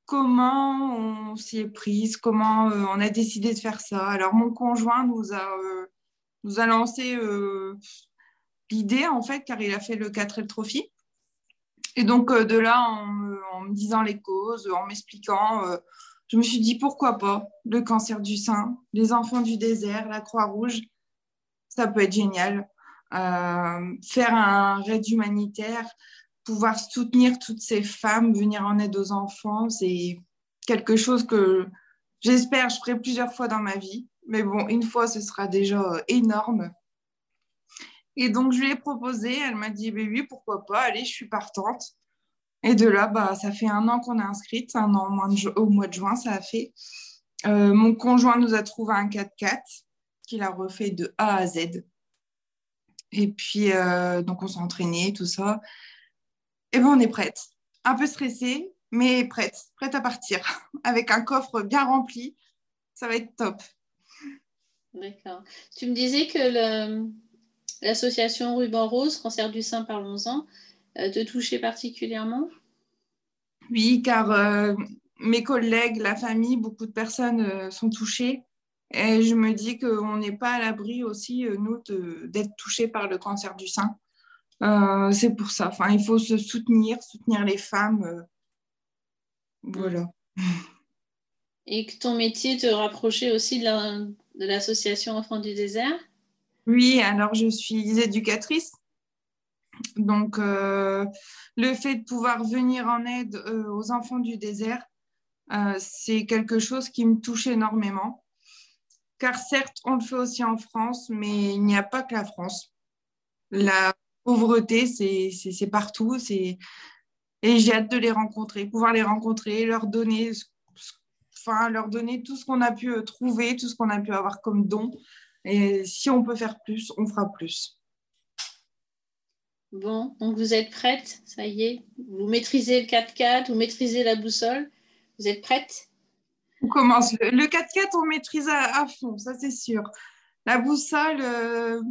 comment on s'y est prise, comment on a décidé de faire ça? Alors mon conjoint nous a, nous a lancé l'idée en fait, car il a fait le 4L Trophy. Et donc de là, en, en, me disant les causes, en m'expliquant je me suis dit pourquoi pas? Le cancer du sein, les enfants du désert, la Croix-Rouge, ça peut être génial. Euh, faire un raid humanitaire, pouvoir soutenir toutes ces femmes, venir en aide aux enfants, c'est quelque chose que j'espère je ferai plusieurs fois dans ma vie. Mais bon, une fois, ce sera déjà énorme. Et donc, je lui ai proposé, elle m'a dit, oui, pourquoi pas, allez, je suis partante. Et de là, bah, ça fait un an qu'on est inscrite, un an au mois de juin, ça a fait. Euh, mon conjoint nous a trouvé un 4x4 qu'il a refait de A à Z. Et puis, euh, donc, on s'est entraîné, tout ça. Et bien, on est prête. Un peu stressée, mais prête, prête à partir. Avec un coffre bien rempli, ça va être top. D'accord. Tu me disais que l'association Ruban Rose, Cancer du sein, parlons-en, te toucher particulièrement? Oui, car euh, mes collègues, la famille, beaucoup de personnes euh, sont touchées. Et je me dis qu'on n'est pas à l'abri aussi, nous, d'être touchés par le cancer du sein. c'est pour ça. Enfin, il faut se soutenir, soutenir les femmes. voilà. Et que ton métier te rapprochait aussi de l'association Enfants du désert? Oui, alors je suis éducatrice donc, euh, le fait de pouvoir venir en aide euh, aux enfants du désert, euh, c'est quelque chose qui me touche énormément. Car certes, on le fait aussi en France, mais il n'y a pas que la France. La pauvreté, c'est partout. Et j'ai hâte de les rencontrer, pouvoir les rencontrer, leur donner, leur donner tout ce qu'on a pu trouver, tout ce qu'on a pu avoir comme don. Et si on peut faire plus, on fera plus. Bon, donc vous êtes prête, ça y est. Vous maîtrisez le 4x4, vous maîtrisez la boussole. Vous êtes prête? On commence. Le, 4x4, on maîtrise à, fond, ça c'est sûr. La boussole, euh,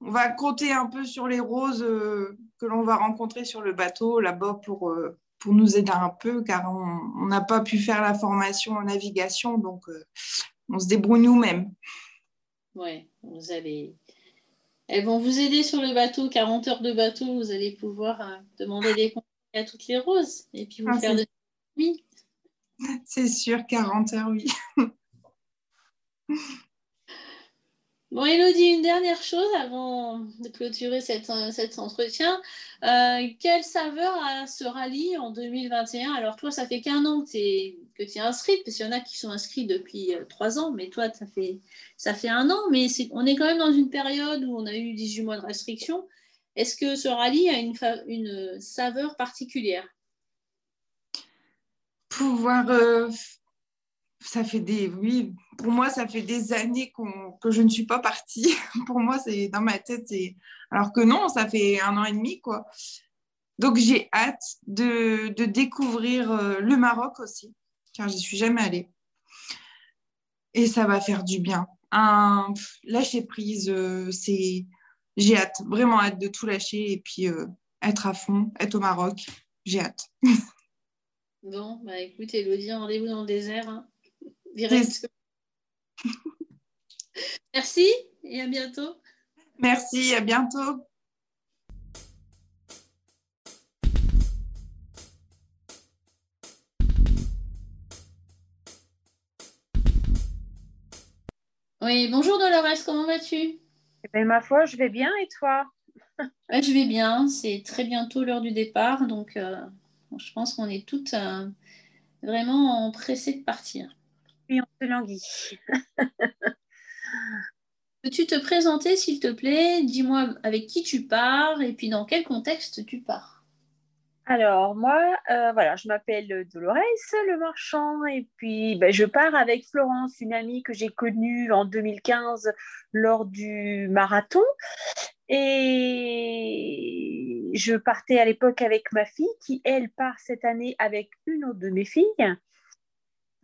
on va compter un peu sur les roses euh, que l'on va rencontrer sur le bateau là-bas pour, euh, pour nous aider un peu, car on n'a pas pu faire la formation en navigation, donc on se débrouille nous-mêmes. Oui, vous allez elles vont vous aider sur le bateau, 40 heures de bateau, vous allez pouvoir euh, demander des conseils à toutes les roses et puis vous ah, faire de oui. C'est sûr, 40 heures, oui. Bon, Elodie, une dernière chose avant de clôturer cet, euh, cet entretien. Euh, quelle saveur a ce rallye en 2021 Alors, toi, ça fait qu'un an que tu es, es inscrite, parce qu'il y en a qui sont inscrits depuis euh, trois ans, mais toi, ça fait, ça fait un an. Mais on est quand même dans une période où on a eu 18 mois de restriction. Est-ce que ce rallye a une, une saveur particulière? Pouvoir ça fait des, oui, pour moi, ça fait des années que je ne suis pas partie. pour moi, c'est dans ma tête, c'est, alors que non, ça fait un an et demi, quoi. Donc, j'ai hâte de, découvrir euh, le Maroc aussi, car j'y suis jamais allée. Et ça va faire du bien. Un lâcher prise, euh, c'est, j'ai hâte, vraiment hâte de tout lâcher et puis euh, être à fond, être au Maroc. J'ai hâte. bon, bah écoute, Elodie, rendez-vous dans le désert. Hein. Merci et à bientôt. Merci, à bientôt. Oui, bonjour Dolores, comment vas-tu? Eh ben, Ma foi, je vais bien et toi? Je vais bien, c'est très bientôt l'heure du départ, donc euh, je pense qu'on est toutes euh, vraiment pressées de partir on se languit. Peux-tu te présenter, s'il te plaît? Dis-moi avec qui tu pars et puis dans quel contexte tu pars. Alors, moi, euh, voilà, je m'appelle Dolores Le Marchand et puis ben, je pars avec Florence, une amie que j'ai connue en 2015 lors du marathon. Et je partais à l'époque avec ma fille qui, elle, part cette année avec une autre de mes filles.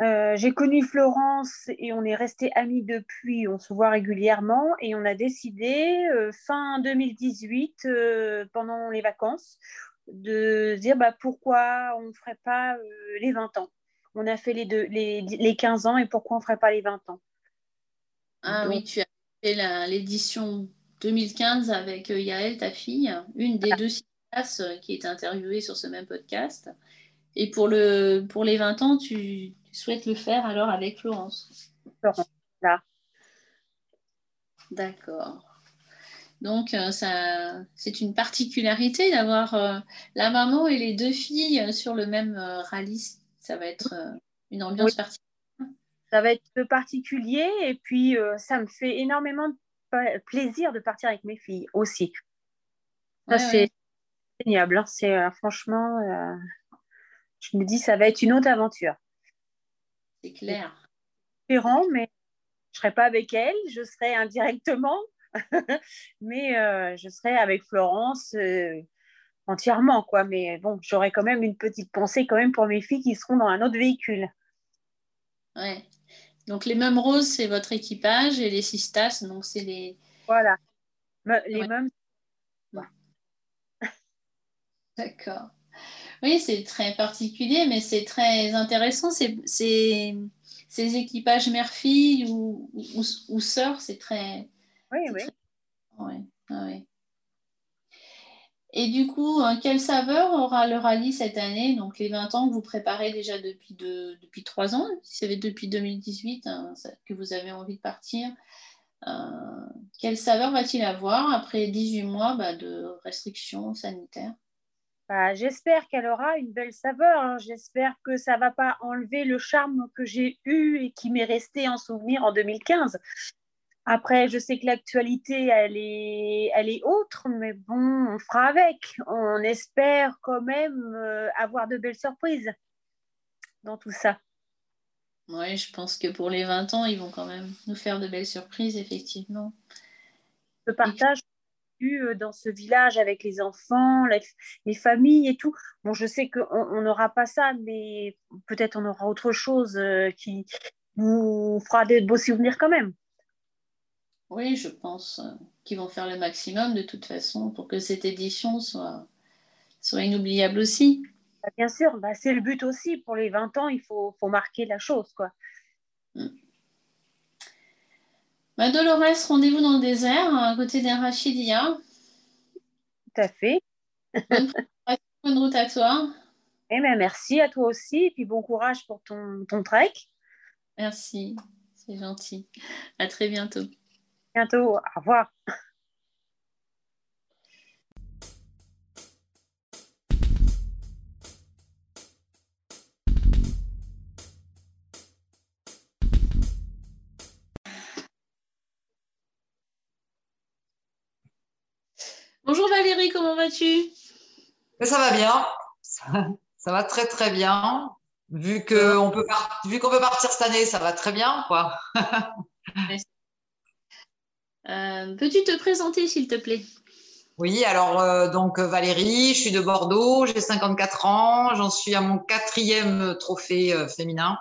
Euh, j'ai connu Florence et on est resté amis depuis, on se voit régulièrement et on a décidé euh, fin 2018, euh, pendant les vacances, de dire bah, pourquoi on ne ferait pas les 20 ans? On a fait les, deux, les, les 15 ans et pourquoi on ne ferait pas les 20 ans? Ah oui, tu as fait l'édition 2015 avec Yael, ta fille, une des deux classes qui est interviewée sur ce même podcast. Et pour, le, pour les 20 ans, tu, souhaites le faire alors avec Florence. Florence, là. D'accord. Donc, euh, ça, c'est une particularité d'avoir euh, la maman et les deux filles sur le même euh, rallye. Ça va être une ambiance particulière. Ça va être particulier et puis ça me fait énormément de plaisir de partir avec mes filles aussi. Ça, c'est génial. Hein. C'est franchement, je me dis, ça va être une autre aventure. C'est clair. Différent, mais je serai pas avec elle, je serai indirectement, mais euh, je serai avec Florence euh, entièrement, quoi. Mais bon, j'aurai quand même une petite pensée quand même pour mes filles qui seront dans un autre véhicule. Ouais. Donc les mêmes roses, c'est votre équipage et les sistas, donc c'est les. Voilà. Les mêmes. D'accord. Oui, c'est très particulier, mais c'est très intéressant. C'est, ces équipages mère-fille ou, ou, sœurs, c'est très. Oui, oui. oui. Et du coup, euh, quelle saveur aura le rallye cette année? Donc, les 20 ans que vous préparez déjà depuis, de, depuis 3 ans, si c'est depuis 2018 hein, que vous avez envie de partir. Euh, quelle saveur va-t-il avoir après 18 mois bah, de restrictions sanitaires? Bah, j'espère qu'elle aura une belle saveur. Hein. J'espère que ça ne va pas enlever le charme que j'ai eu et qui m'est resté en souvenir en 2015. Après, je sais que l'actualité, elle est, elle est autre, mais bon, on fera avec. On espère quand même euh, avoir de belles surprises dans tout ça. Oui, je pense que pour les 20 ans, ils vont quand même nous faire de belles surprises, effectivement. Le partage dans ce village avec les enfants, les, familles et tout. Bon, je sais qu'on n'aura pas ça, mais peut-être on aura autre chose euh, qui nous fera des beaux souvenirs quand même. Oui, je pense euh, qu'ils vont faire le maximum de toute façon pour que cette édition soit, soit inoubliable aussi. Bah, bien sûr, bah, c'est le but aussi. Pour les 20 ans, il faut, faut marquer la chose. quoi. Mm. Bah, Dolores, rendez-vous dans le désert, à côté d'un rachidia. Tout à fait. bonne, route à toi. Eh ben, merci à toi aussi, et puis bon courage pour ton, ton trek. Merci, c'est gentil. À très bientôt. Bientôt, au revoir. Comment vas-tu? Ça va bien. Ça, va très très bien. Vu qu'on peut, vu qu'on peut partir cette année, ça va très bien, quoi? Euh, peux-tu te présenter, s'il te plaît? Oui, alors euh, donc Valérie, je suis de Bordeaux, j'ai 54 ans, j'en suis à mon quatrième trophée euh, féminin,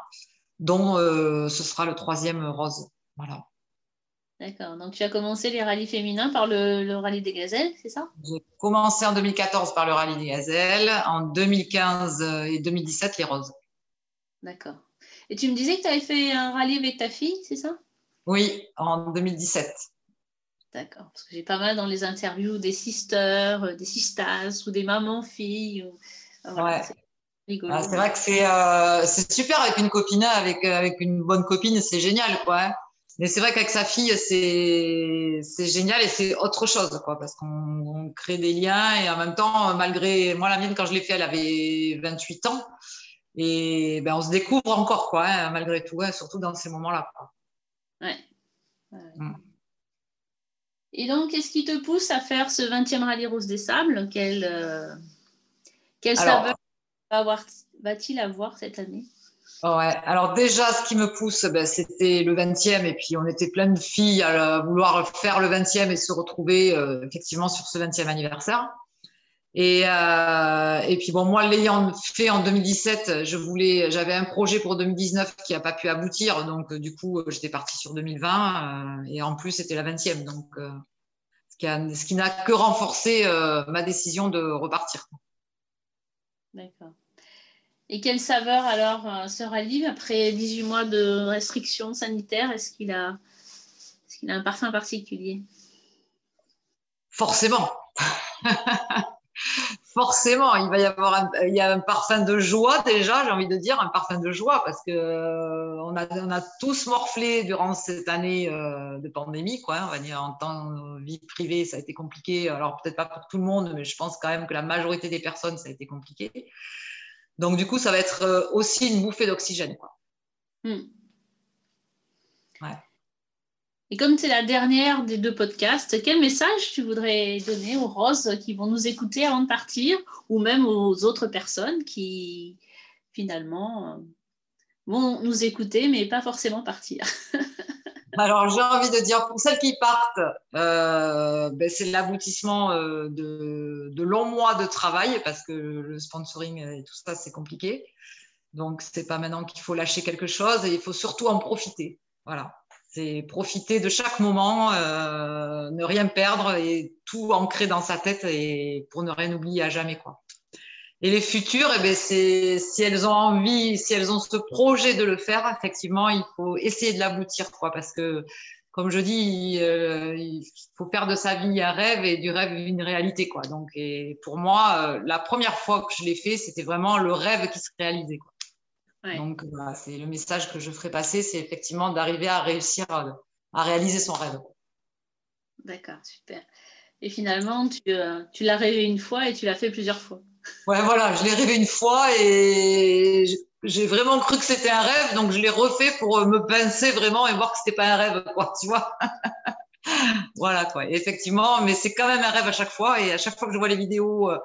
dont ce sera le troisième rose. Voilà. D'accord. Donc, tu as commencé les rallyes féminins par le, rallye des gazelles, c'est ça? J'ai commencé en 2014 par le rallye des gazelles, en 2015 et 2017 les roses. D'accord. Et tu me disais que tu avais fait un rallye avec ta fille, c'est ça? Oui, en 2017. D'accord. Parce que j'ai pas mal dans les interviews des sisters, euh, des sistas ou des mamans-filles. ouais. Ah, c'est vrai que euh, c'est super avec une copine, avec, avec une bonne copine, c'est génial, quoi. Hein. Mais c'est vrai qu'avec sa fille, c'est génial et c'est autre chose, quoi, parce qu'on crée des liens et en même temps, malgré moi, la mienne, quand je l'ai fait, elle avait 28 ans et ben, on se découvre encore, quoi, hein, malgré tout, hein, surtout dans ces moments-là. Ouais. Mm. Et donc, qu'est-ce qui te pousse à faire ce 20e Rallye Rose des Sables? Quel, euh, quel saveur va-t-il avoir cette année? Ouais. Alors déjà, ce qui me pousse, ben, c'était le 20e et puis on était plein de filles à vouloir faire le 20e et se retrouver euh, effectivement sur ce 20e anniversaire. Et, euh, et puis bon, moi, l'ayant fait en 2017, je voulais, j'avais un projet pour 2019 qui n'a pas pu aboutir, donc du coup, j'étais partie sur 2020 euh, et en plus, c'était la 20e, donc ce qui n'a que renforcé ma décision de repartir. D'accord. Et quelle saveur alors euh, sera livre après 18 mois de restrictions sanitaires? Est-ce qu'il a, a un parfum particulier? Forcément. Forcément, il va y avoir un, il y a un parfum de joie déjà, j'ai envie de dire, un parfum de joie parce que euh, on, a, on a tous morflé durant cette année euh, de pandémie, quoi. On va dire en temps de vie privée, ça a été compliqué. Alors peut-être pas pour tout le monde, mais je pense quand même que la majorité des personnes, ça a été compliqué. Donc, du coup, ça va être euh, aussi une bouffée d'oxygène. Hmm. Et comme c'est la dernière des deux podcasts, quel message tu voudrais donner aux roses qui vont nous écouter avant de partir ou même aux autres personnes qui, finalement, euh, vont nous écouter mais pas forcément partir? Alors, j'ai envie de dire, pour celles qui partent, euh, ben, c'est l'aboutissement euh, de, longs mois de travail parce que le sponsoring et tout ça, c'est compliqué. Donc, c'est pas maintenant qu'il faut lâcher quelque chose et il faut surtout en profiter. Voilà. C'est profiter de chaque moment, euh, ne rien perdre et tout ancrer dans sa tête et pour ne rien oublier à jamais, quoi. Et les futures, eh c'est si elles ont envie, si elles ont ce projet de le faire, effectivement, il faut essayer de l'aboutir, quoi, parce que comme je dis, euh, il faut faire de sa vie un rêve et du rêve une réalité, quoi. Donc, et pour moi, euh, la première fois que je l'ai fait, c'était vraiment le rêve qui se réalisait, quoi. Donc, c'est le message que je ferai passer, c'est effectivement d'arriver à réussir à, à, réaliser son rêve. D'accord, super. Et finalement, tu, euh, tu l'as rêvé une fois et tu l'as fait plusieurs fois. Ouais, voilà, je l'ai rêvé une fois et j'ai vraiment cru que c'était un rêve, donc je l'ai refait pour me pincer vraiment et voir que c'était pas un rêve, quoi, tu vois. voilà, quoi. effectivement, mais c'est quand même un rêve à chaque fois et à chaque fois que je vois les vidéos euh,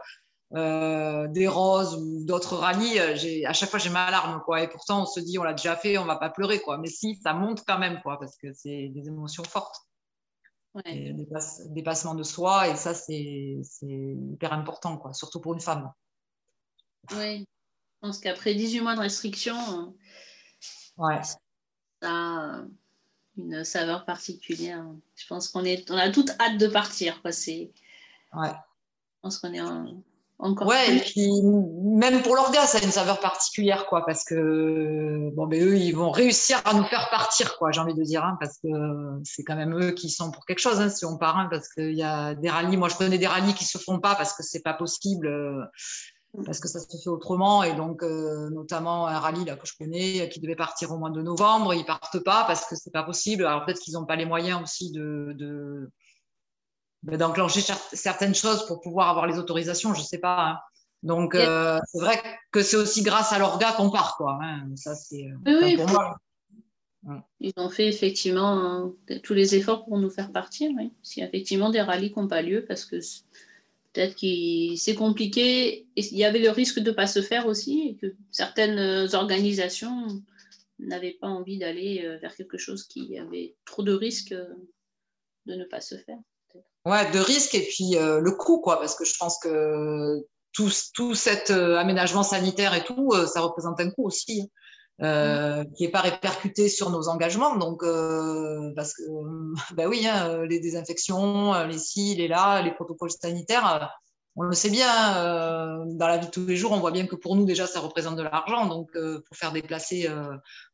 euh des roses ou d'autres rallyes, euh, à chaque fois j'ai ma larme, quoi. Et pourtant, on se dit, on l'a déjà fait, on va pas pleurer, quoi. Mais si, ça monte quand même, quoi, parce que c'est des émotions fortes. Ouais. dépassement de soi, et ça, c'est hyper important, quoi, surtout pour une femme. Oui, je pense qu'après 18 mois de restriction, ouais. ça a une saveur particulière. Je pense qu'on est, on a toute hâte de partir. Quoi. Ouais. Je pense qu'on est en, encore ouais, et puis même pour l'orgasme, ça a une saveur particulière, quoi, parce que bon, ben eux, ils vont réussir à nous faire partir, quoi, j'ai envie de dire, hein, parce que c'est quand même eux qui sont pour quelque chose, hein, si on part, hein, parce qu'il y a des rallyes, moi je connais des rallyes qui se font pas parce que c'est pas possible, euh, parce que ça se fait autrement, et donc euh, notamment un rallye là que je connais qui devait partir au mois de novembre, ils partent pas parce que c'est pas possible. Alors peut-être qu'ils n'ont pas les moyens aussi de, de d'enclencher certaines choses pour pouvoir avoir les autorisations, je sais pas. Hein. Donc, euh, c'est vrai que c'est aussi grâce à l'orga qu'on part, quoi. Hein. Ça, c'est euh, oui, pour moi. Ils ont fait effectivement tous les efforts pour nous faire partir. Oui. S'il y a effectivement des rallyes qui n'ont pas lieu parce que peut-être que c'est compliqué. il y avait le risque de ne pas se faire aussi, et que certaines organisations n'avaient pas envie d'aller euh, vers quelque chose qui avait trop de risques euh, de ne pas se faire. Ouais, de risques et puis euh, le coût, quoi, parce que je pense que tout, tout cet aménagement sanitaire et tout, ça représente un coût aussi. Hein, mm. qui n'est pas répercuté sur nos engagements. Donc, parce que, ben oui, hein, les désinfections, les ci, les là, les protocoles sanitaires, on le sait bien, dans la vie de tous les jours, on voit bien que pour nous, déjà, ça représente de l'argent. Donc, pour faire déplacer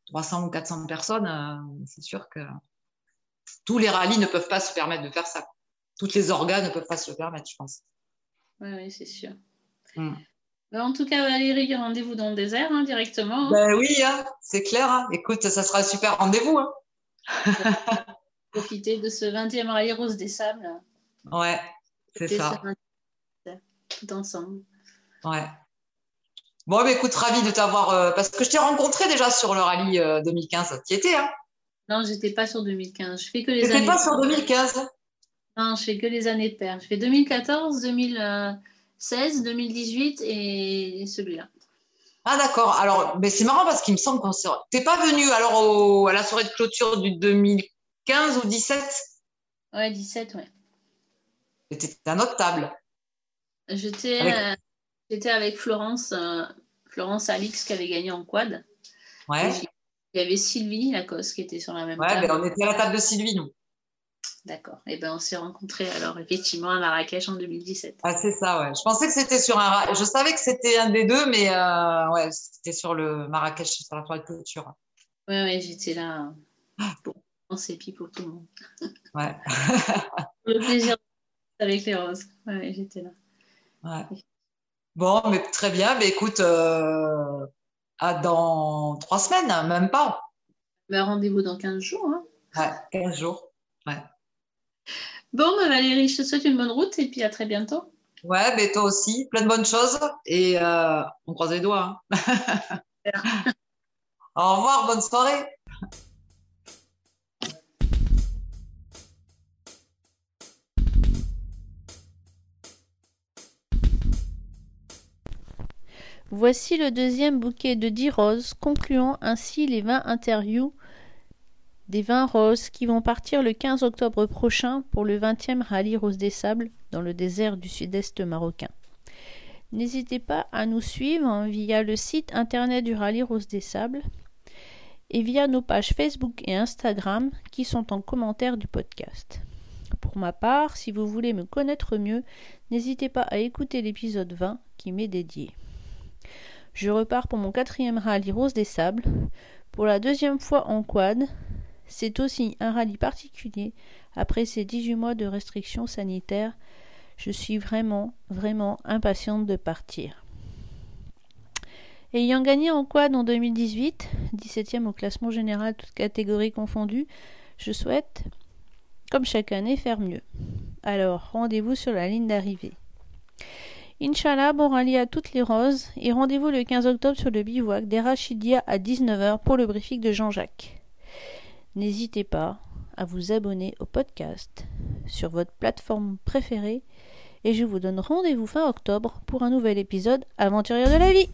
300 ou 400 personnes, euh, c'est sûr que tous les rallyes ne peuvent pas se permettre de faire ça. Toutes les organes ne peuvent pas se le permettre, je pense. Oui, c'est sûr. Hmm. Ben, en tout cas, Valérie, rendez-vous dans le désert hein, directement. Ben oui, hein, c'est clair. Hein. Écoute, ça sera un super rendez-vous. Profiter de ce 20e rallye Rose des Sables. Ouais, c'est ça. Tout ensemble. Ouais. Bon, bah, écoute, ravi de t'avoir. Euh, parce que je t'ai rencontré déjà sur le rallye 2015. Tu y étais, hein? Non, j'étais pas sur 2015. Je fais que les années. pas sur 2015 Non, je fais que les années de paire. Je fais 2014, 2016, 2018 et celui-là. Ah d'accord. Alors, mais c'est marrant parce qu'il me semble qu'on s'est. T'es pas venu alors à la soirée de clôture du 2015 ou 17 Ouais, 17, ouais. C'était à notre table. J'étais. Euh, J'étais avec Florence, euh, Florence Alix qui avait gagné en quad. Ouais. Il y avait Sylvie Lacoste qui était sur la même ouais, table. Ben on était à la table de Sylvie, nous. D'accord. Et eh ben on s'est rencontrés alors effectivement à Marrakech en 2017. Ah c'est ça, ouais. Je pensais que c'était sur un, je savais que c'était un des deux, mais euh, ouais, c'était sur le Marrakech sur la toile de clôture. Ouais, ouais, j'étais là pour penser puis pour tout le monde. Ouais. le plaisir avec les roses. Ouais, ouais j'étais là. Ouais. Bon, mais très bien. Mais écoute, euh, à dans trois semaines, hein, même pas. Ben, rendez-vous dans 15 jours. Hein. Ouais, 15 jours. Ouais. Bon, ben, Valérie, je te souhaite une bonne route et puis à très bientôt. Ouais, mais toi aussi, plein de bonnes choses et euh, on croise les doigts. Hein. Au revoir, bonne soirée. Voici le deuxième bouquet de 10 roses, concluant ainsi les 20 interviews des 20 roses qui vont partir le 15 octobre prochain pour le 20e rallye Rose des Sables dans le désert du sud-est marocain. N'hésitez pas à nous suivre via le site internet du rallye Rose des Sables et via nos pages Facebook et Instagram qui sont en commentaire du podcast. Pour ma part, si vous voulez me connaître mieux, n'hésitez pas à écouter l'épisode 20 qui m'est dédié. Je repars pour mon quatrième rallye Rose des Sables. Pour la deuxième fois en quad, c'est aussi un rallye particulier. Après ces 18 mois de restrictions sanitaires, je suis vraiment, vraiment impatiente de partir. Ayant gagné en quad en 2018, 17e au classement général, toutes catégories confondues, je souhaite, comme chaque année, faire mieux. Alors, rendez-vous sur la ligne d'arrivée. Inch'Allah, bon rallye à toutes les roses et rendez-vous le 15 octobre sur le bivouac des Rachidia à 19h pour le briefing de Jean-Jacques. N'hésitez pas à vous abonner au podcast sur votre plateforme préférée et je vous donne rendez-vous fin octobre pour un nouvel épisode aventurier de la vie.